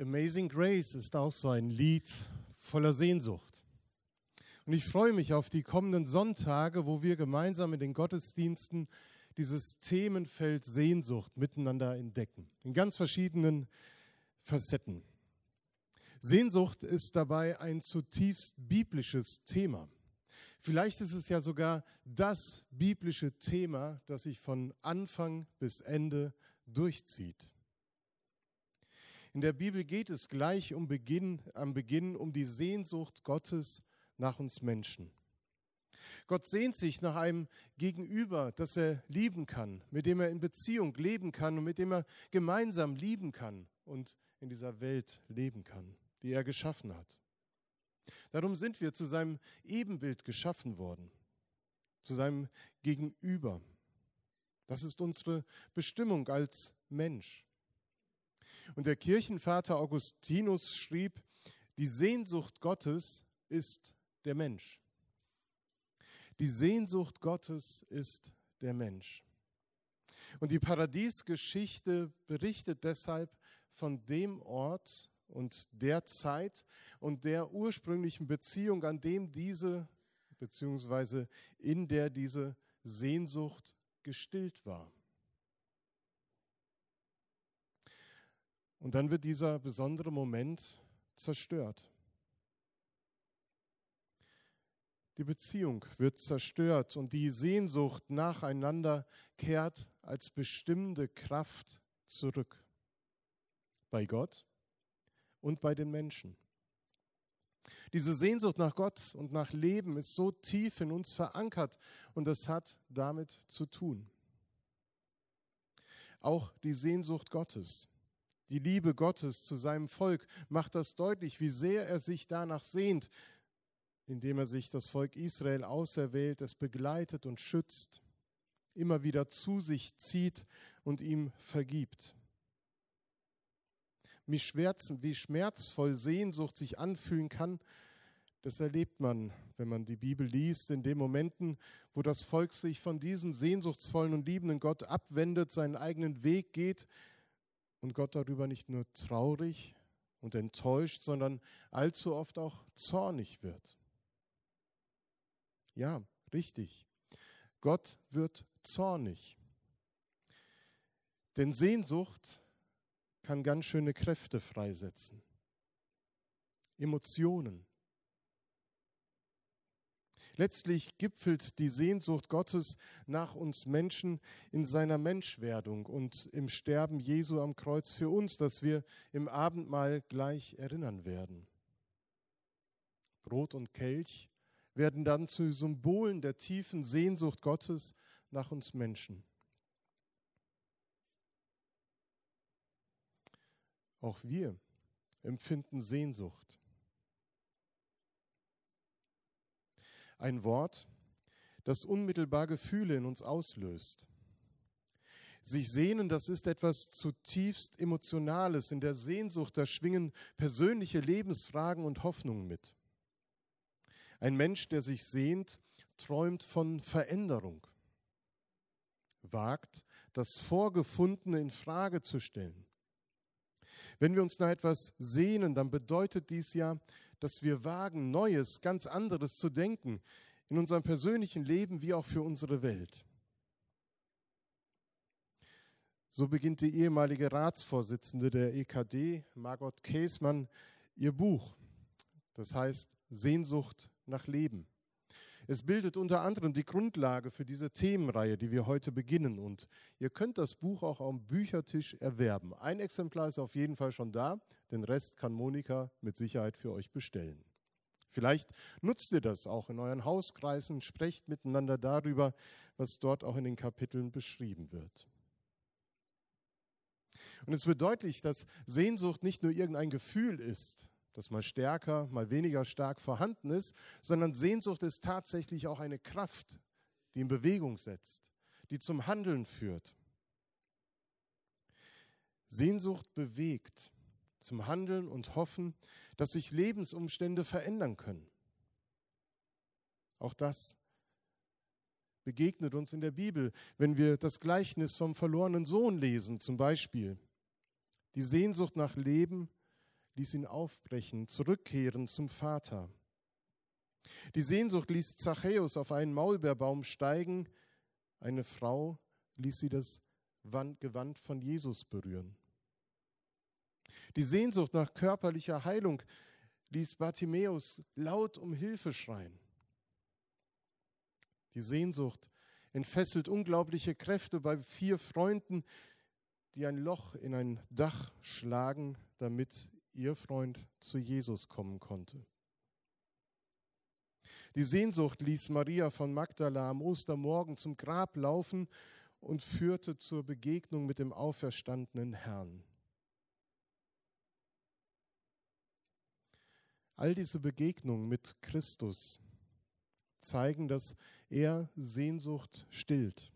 Amazing Grace ist auch so ein Lied voller Sehnsucht. Und ich freue mich auf die kommenden Sonntage, wo wir gemeinsam in den Gottesdiensten dieses Themenfeld Sehnsucht miteinander entdecken, in ganz verschiedenen Facetten. Sehnsucht ist dabei ein zutiefst biblisches Thema. Vielleicht ist es ja sogar das biblische Thema, das sich von Anfang bis Ende durchzieht. In der Bibel geht es gleich um Beginn, am Beginn um die Sehnsucht Gottes nach uns Menschen. Gott sehnt sich nach einem Gegenüber, das er lieben kann, mit dem er in Beziehung leben kann und mit dem er gemeinsam lieben kann und in dieser Welt leben kann, die er geschaffen hat. Darum sind wir zu seinem Ebenbild geschaffen worden, zu seinem Gegenüber. Das ist unsere Bestimmung als Mensch. Und der Kirchenvater Augustinus schrieb, die Sehnsucht Gottes ist der Mensch. Die Sehnsucht Gottes ist der Mensch. Und die Paradiesgeschichte berichtet deshalb von dem Ort und der Zeit und der ursprünglichen Beziehung, an dem diese, beziehungsweise in der diese Sehnsucht gestillt war. Und dann wird dieser besondere Moment zerstört. Die Beziehung wird zerstört und die Sehnsucht nacheinander kehrt als bestimmende Kraft zurück. Bei Gott und bei den Menschen. Diese Sehnsucht nach Gott und nach Leben ist so tief in uns verankert und das hat damit zu tun. Auch die Sehnsucht Gottes die Liebe Gottes zu seinem Volk macht das deutlich, wie sehr er sich danach sehnt, indem er sich das Volk Israel auserwählt, es begleitet und schützt, immer wieder zu sich zieht und ihm vergibt. Wie, schmerzen, wie schmerzvoll Sehnsucht sich anfühlen kann, das erlebt man, wenn man die Bibel liest, in den Momenten, wo das Volk sich von diesem sehnsuchtsvollen und liebenden Gott abwendet, seinen eigenen Weg geht, und Gott darüber nicht nur traurig und enttäuscht, sondern allzu oft auch zornig wird. Ja, richtig. Gott wird zornig. Denn Sehnsucht kann ganz schöne Kräfte freisetzen. Emotionen, Letztlich gipfelt die Sehnsucht Gottes nach uns Menschen in seiner Menschwerdung und im Sterben Jesu am Kreuz für uns, das wir im Abendmahl gleich erinnern werden. Brot und Kelch werden dann zu Symbolen der tiefen Sehnsucht Gottes nach uns Menschen. Auch wir empfinden Sehnsucht. Ein Wort, das unmittelbar Gefühle in uns auslöst. Sich sehnen, das ist etwas zutiefst Emotionales. In der Sehnsucht, da schwingen persönliche Lebensfragen und Hoffnungen mit. Ein Mensch, der sich sehnt, träumt von Veränderung, wagt, das Vorgefundene in Frage zu stellen. Wenn wir uns nach etwas sehnen, dann bedeutet dies ja, dass wir wagen, Neues, ganz anderes zu denken, in unserem persönlichen Leben wie auch für unsere Welt. So beginnt die ehemalige Ratsvorsitzende der EKD, Margot Käsmann, ihr Buch. Das heißt Sehnsucht nach Leben. Es bildet unter anderem die Grundlage für diese Themenreihe, die wir heute beginnen. Und ihr könnt das Buch auch am Büchertisch erwerben. Ein Exemplar ist auf jeden Fall schon da, den Rest kann Monika mit Sicherheit für euch bestellen. Vielleicht nutzt ihr das auch in euren Hauskreisen, sprecht miteinander darüber, was dort auch in den Kapiteln beschrieben wird. Und es wird deutlich, dass Sehnsucht nicht nur irgendein Gefühl ist, das mal stärker, mal weniger stark vorhanden ist, sondern Sehnsucht ist tatsächlich auch eine Kraft, die in Bewegung setzt, die zum Handeln führt. Sehnsucht bewegt zum Handeln und Hoffen, dass sich Lebensumstände verändern können. Auch das begegnet uns in der Bibel, wenn wir das Gleichnis vom verlorenen Sohn lesen, zum Beispiel. Die Sehnsucht nach Leben ließ ihn aufbrechen, zurückkehren zum Vater. Die Sehnsucht ließ Zachäus auf einen Maulbeerbaum steigen, eine Frau ließ sie das Gewand von Jesus berühren. Die Sehnsucht nach körperlicher Heilung ließ Bartimäus laut um Hilfe schreien. Die Sehnsucht entfesselt unglaubliche Kräfte bei vier Freunden, die ein Loch in ein Dach schlagen, damit ihr Freund zu Jesus kommen konnte. Die Sehnsucht ließ Maria von Magdala am Ostermorgen zum Grab laufen und führte zur Begegnung mit dem auferstandenen Herrn. All diese Begegnungen mit Christus zeigen, dass er Sehnsucht stillt.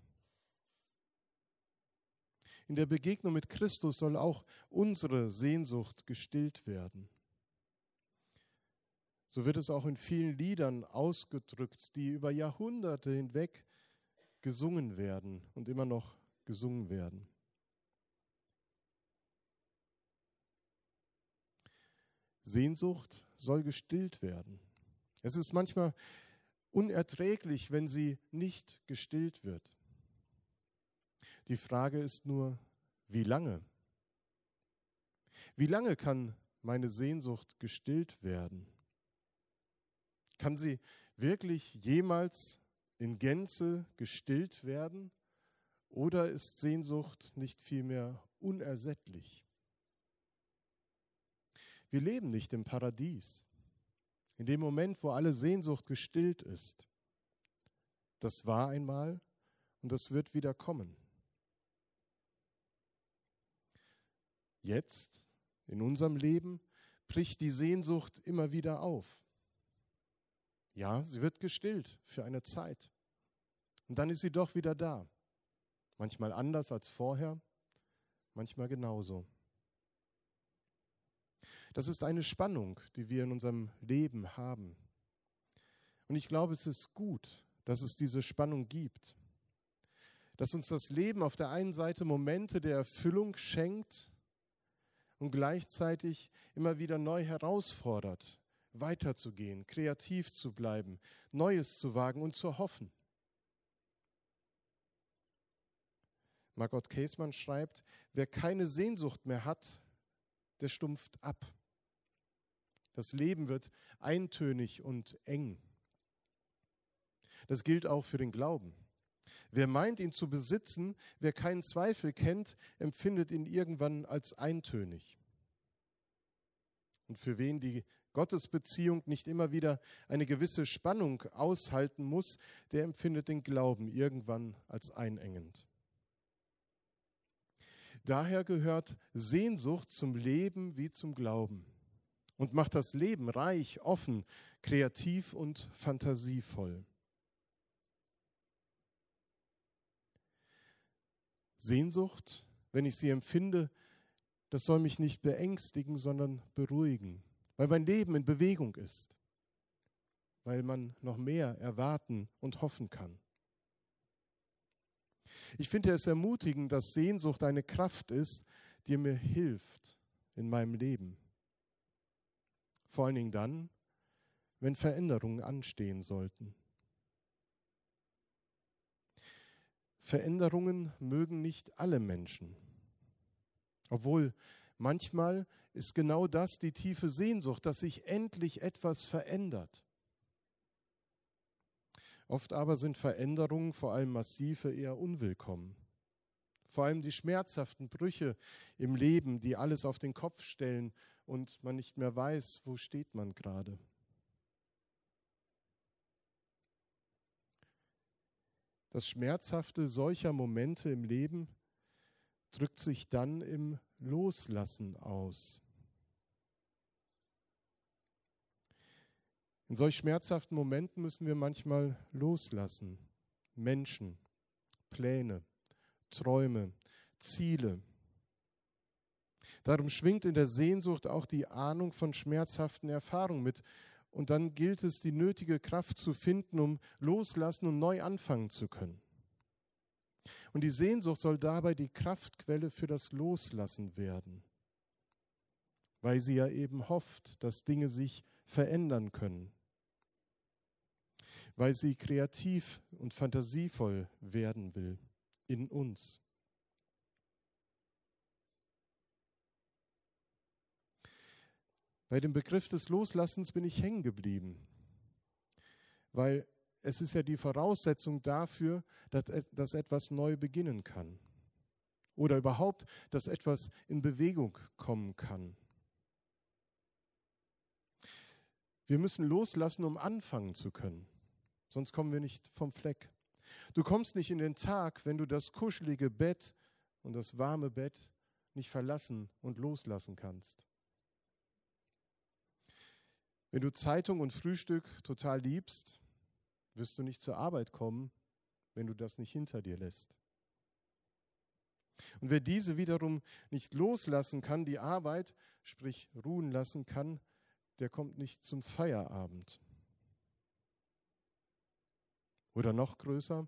In der Begegnung mit Christus soll auch unsere Sehnsucht gestillt werden. So wird es auch in vielen Liedern ausgedrückt, die über Jahrhunderte hinweg gesungen werden und immer noch gesungen werden. Sehnsucht soll gestillt werden. Es ist manchmal unerträglich, wenn sie nicht gestillt wird. Die Frage ist nur, wie lange? Wie lange kann meine Sehnsucht gestillt werden? Kann sie wirklich jemals in Gänze gestillt werden? Oder ist Sehnsucht nicht vielmehr unersättlich? Wir leben nicht im Paradies, in dem Moment, wo alle Sehnsucht gestillt ist. Das war einmal und das wird wieder kommen. Jetzt, in unserem Leben, bricht die Sehnsucht immer wieder auf. Ja, sie wird gestillt für eine Zeit. Und dann ist sie doch wieder da. Manchmal anders als vorher, manchmal genauso. Das ist eine Spannung, die wir in unserem Leben haben. Und ich glaube, es ist gut, dass es diese Spannung gibt. Dass uns das Leben auf der einen Seite Momente der Erfüllung schenkt und gleichzeitig immer wieder neu herausfordert, weiterzugehen, kreativ zu bleiben, Neues zu wagen und zu hoffen. Margot Käsmann schreibt, wer keine Sehnsucht mehr hat, der stumpft ab. Das Leben wird eintönig und eng. Das gilt auch für den Glauben. Wer meint, ihn zu besitzen, wer keinen Zweifel kennt, empfindet ihn irgendwann als eintönig. Und für wen die Gottesbeziehung nicht immer wieder eine gewisse Spannung aushalten muss, der empfindet den Glauben irgendwann als einengend. Daher gehört Sehnsucht zum Leben wie zum Glauben und macht das Leben reich, offen, kreativ und fantasievoll. Sehnsucht, wenn ich sie empfinde, das soll mich nicht beängstigen, sondern beruhigen, weil mein Leben in Bewegung ist, weil man noch mehr erwarten und hoffen kann. Ich finde es ermutigend, dass Sehnsucht eine Kraft ist, die mir hilft in meinem Leben. Vor allen Dingen dann, wenn Veränderungen anstehen sollten. Veränderungen mögen nicht alle Menschen. Obwohl manchmal ist genau das die tiefe Sehnsucht, dass sich endlich etwas verändert. Oft aber sind Veränderungen, vor allem massive, eher unwillkommen. Vor allem die schmerzhaften Brüche im Leben, die alles auf den Kopf stellen und man nicht mehr weiß, wo steht man gerade. Das Schmerzhafte solcher Momente im Leben drückt sich dann im Loslassen aus. In solch schmerzhaften Momenten müssen wir manchmal loslassen. Menschen, Pläne, Träume, Ziele. Darum schwingt in der Sehnsucht auch die Ahnung von schmerzhaften Erfahrungen mit. Und dann gilt es, die nötige Kraft zu finden, um loslassen und neu anfangen zu können. Und die Sehnsucht soll dabei die Kraftquelle für das Loslassen werden. weil sie ja eben hofft, dass Dinge sich verändern können, weil sie kreativ und fantasievoll werden will in uns. Bei dem Begriff des Loslassens bin ich hängen geblieben, weil es ist ja die Voraussetzung dafür, dass, etwas neu beginnen kann oder überhaupt, dass etwas in Bewegung kommen kann. Wir müssen loslassen, um anfangen zu können, sonst kommen wir nicht vom Fleck. Du kommst nicht in den Tag, wenn du das kuschelige Bett und das warme Bett nicht verlassen und loslassen kannst. Wenn du Zeitung und Frühstück total liebst, wirst du nicht zur Arbeit kommen, wenn du das nicht hinter dir lässt. Und wer diese wiederum nicht loslassen kann, die Arbeit, sprich ruhen lassen kann, der kommt nicht zum Feierabend. Oder noch größer,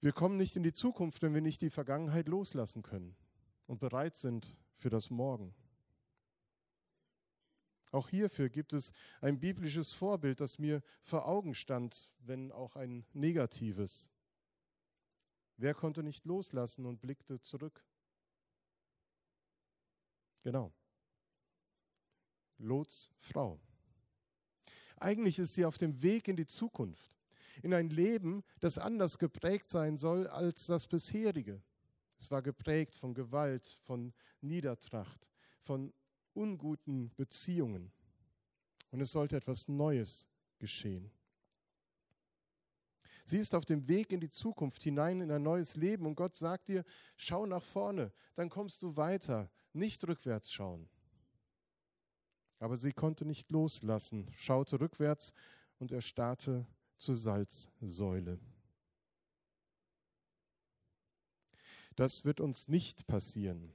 wir kommen nicht in die Zukunft, wenn wir nicht die Vergangenheit loslassen können und bereit sind für das Morgen. Auch hierfür gibt es ein biblisches Vorbild, das mir vor Augen stand, wenn auch ein negatives. Wer konnte nicht loslassen und blickte zurück? Genau. Lots Frau. Eigentlich ist sie auf dem Weg in die Zukunft, in ein Leben, das anders geprägt sein soll als das bisherige. Es war geprägt von Gewalt, von Niedertracht, von unguten Beziehungen. Und es sollte etwas Neues geschehen. Sie ist auf dem Weg in die Zukunft hinein, in ein neues Leben. Und Gott sagt dir, schau nach vorne, dann kommst du weiter, nicht rückwärts schauen. Aber sie konnte nicht loslassen, schaute rückwärts und erstarrte zur Salzsäule. Das wird uns nicht passieren.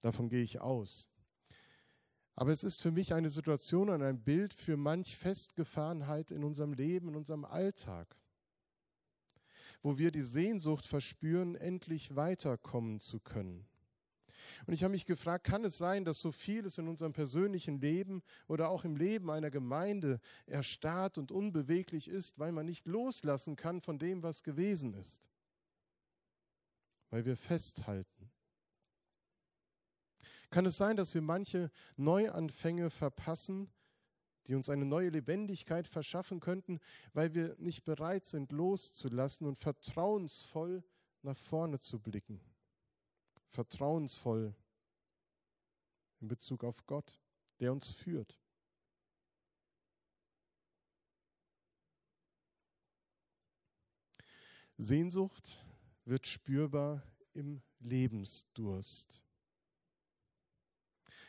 Davon gehe ich aus. Aber es ist für mich eine Situation und ein Bild für manch Festgefahrenheit in unserem Leben, in unserem Alltag, wo wir die Sehnsucht verspüren, endlich weiterkommen zu können. Und ich habe mich gefragt, kann es sein, dass so vieles in unserem persönlichen Leben oder auch im Leben einer Gemeinde erstarrt und unbeweglich ist, weil man nicht loslassen kann von dem, was gewesen ist? Weil wir festhalten. Kann es sein, dass wir manche Neuanfänge verpassen, die uns eine neue Lebendigkeit verschaffen könnten, weil wir nicht bereit sind, loszulassen und vertrauensvoll nach vorne zu blicken? Vertrauensvoll in Bezug auf Gott, der uns führt. Sehnsucht wird spürbar im Lebensdurst.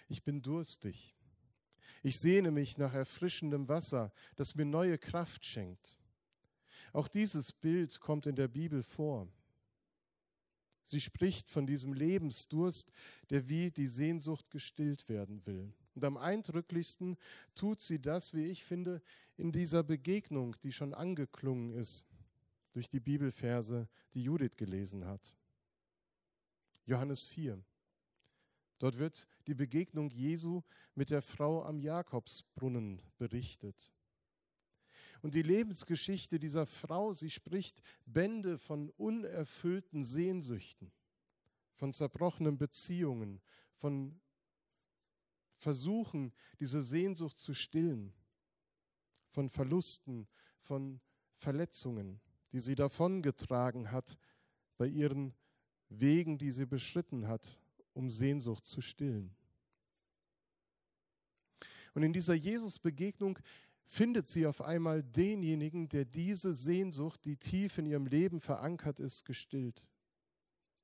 Ich bin durstig. Ich sehne mich nach erfrischendem Wasser, das mir neue Kraft schenkt. Auch dieses Bild kommt in der Bibel vor. Sie spricht von diesem Lebensdurst, der wie die Sehnsucht gestillt werden will. Und am eindrücklichsten tut sie das, wie ich finde, in dieser Begegnung, die schon angeklungen ist durch die Bibelverse, die Judith gelesen hat. Johannes 4. Dort wird die Begegnung Jesu mit der Frau am Jakobsbrunnen berichtet. Und die Lebensgeschichte dieser Frau, sie spricht Bände von unerfüllten Sehnsüchten, von zerbrochenen Beziehungen, von Versuchen, diese Sehnsucht zu stillen, von Verlusten, von Verletzungen, die sie davongetragen hat bei ihren Wegen, die sie beschritten hat um Sehnsucht zu stillen. Und in dieser Jesus-Begegnung findet sie auf einmal denjenigen, der diese Sehnsucht, die tief in ihrem Leben verankert ist, gestillt,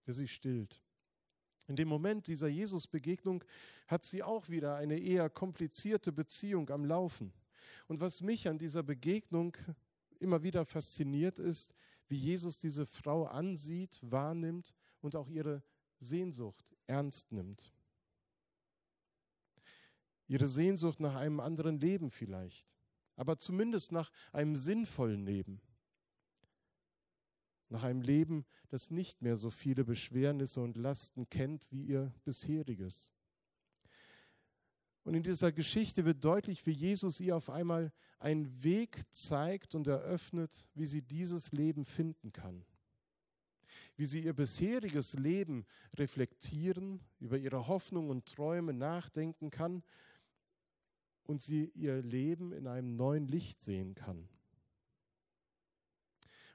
der sie stillt. In dem Moment dieser Jesus-Begegnung hat sie auch wieder eine eher komplizierte Beziehung am Laufen. Und was mich an dieser Begegnung immer wieder fasziniert ist, wie Jesus diese Frau ansieht, wahrnimmt und auch ihre Sehnsucht ernst nimmt. Ihre Sehnsucht nach einem anderen Leben vielleicht, aber zumindest nach einem sinnvollen Leben. Nach einem Leben, das nicht mehr so viele Beschwernisse und Lasten kennt wie ihr bisheriges. Und in dieser Geschichte wird deutlich, wie Jesus ihr auf einmal einen Weg zeigt und eröffnet, wie sie dieses Leben finden kann. Wie sie ihr bisheriges Leben reflektieren, über ihre Hoffnungen und Träume nachdenken kann und sie ihr Leben in einem neuen Licht sehen kann.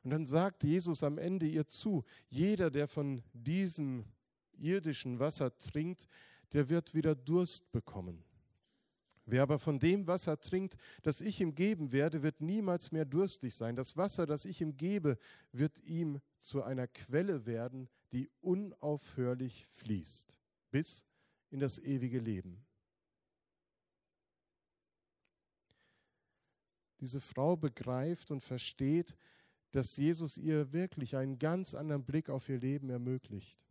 Und dann sagt Jesus am Ende ihr zu, jeder, der von diesem irdischen Wasser trinkt, der wird wieder Durst bekommen. Wer aber von dem Wasser trinkt, das ich ihm geben werde, wird niemals mehr durstig sein. Das Wasser, das ich ihm gebe, wird ihm zu einer Quelle werden, die unaufhörlich fließt, bis in das ewige Leben. Diese Frau begreift und versteht, dass Jesus ihr wirklich einen ganz anderen Blick auf ihr Leben ermöglicht.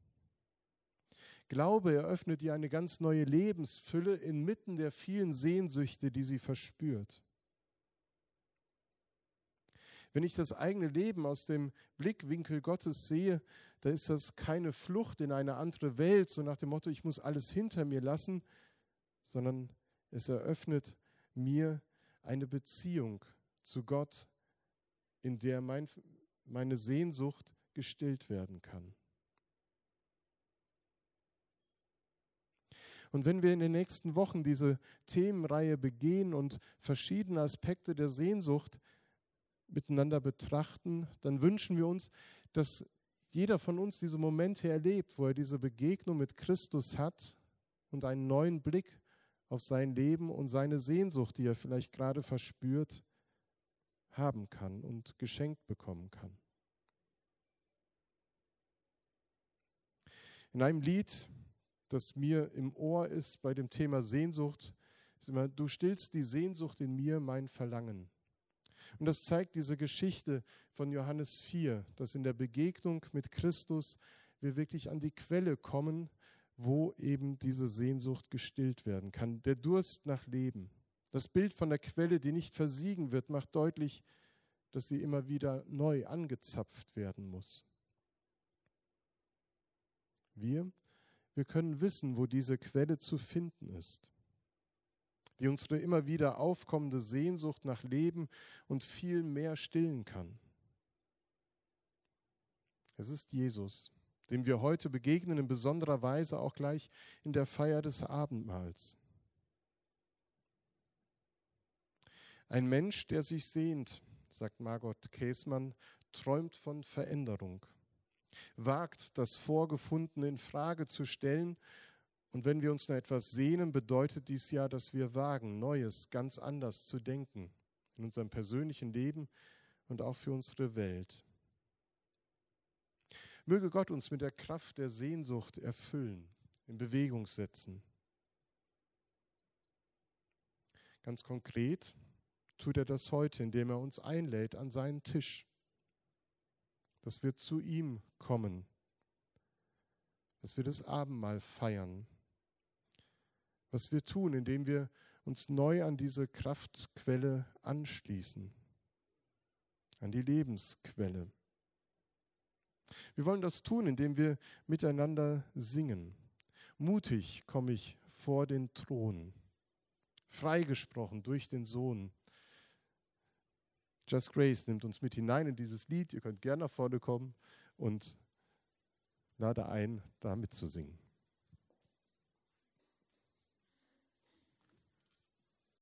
Glaube eröffnet ihr eine ganz neue Lebensfülle inmitten der vielen Sehnsüchte, die sie verspürt. Wenn ich das eigene Leben aus dem Blickwinkel Gottes sehe, da ist das keine Flucht in eine andere Welt, so nach dem Motto, ich muss alles hinter mir lassen, sondern es eröffnet mir eine Beziehung zu Gott, in der mein, meine Sehnsucht gestillt werden kann. Und wenn wir in den nächsten Wochen diese Themenreihe begehen und verschiedene Aspekte der Sehnsucht miteinander betrachten, dann wünschen wir uns, dass jeder von uns diese Momente erlebt, wo er diese Begegnung mit Christus hat und einen neuen Blick auf sein Leben und seine Sehnsucht, die er vielleicht gerade verspürt, haben kann und geschenkt bekommen kann. In einem Lied das mir im Ohr ist bei dem Thema Sehnsucht, ist immer, du stillst die Sehnsucht in mir, mein Verlangen. Und das zeigt diese Geschichte von Johannes 4, dass in der Begegnung mit Christus wir wirklich an die Quelle kommen, wo eben diese Sehnsucht gestillt werden kann. Der Durst nach Leben. Das Bild von der Quelle, die nicht versiegen wird, macht deutlich, dass sie immer wieder neu angezapft werden muss. Wir wir können wissen, wo diese Quelle zu finden ist, die unsere immer wieder aufkommende Sehnsucht nach Leben und viel mehr stillen kann. Es ist Jesus, dem wir heute begegnen, in besonderer Weise auch gleich in der Feier des Abendmahls. Ein Mensch, der sich sehnt, sagt Margot Käsmann, träumt von Veränderung wagt, das Vorgefundene in Frage zu stellen. Und wenn wir uns nach etwas sehnen, bedeutet dies ja, dass wir wagen, Neues ganz anders zu denken in unserem persönlichen Leben und auch für unsere Welt. Möge Gott uns mit der Kraft der Sehnsucht erfüllen, in Bewegung setzen. Ganz konkret tut er das heute, indem er uns einlädt an seinen Tisch dass wir zu ihm kommen, dass wir das Abendmahl feiern. Was wir tun, indem wir uns neu an diese Kraftquelle anschließen, an die Lebensquelle. Wir wollen das tun, indem wir miteinander singen. Mutig komme ich vor den Thron, freigesprochen durch den Sohn. Just Grace nimmt uns mit hinein in dieses Lied. Ihr könnt gerne nach vorne kommen und lade ein, da mitzusingen.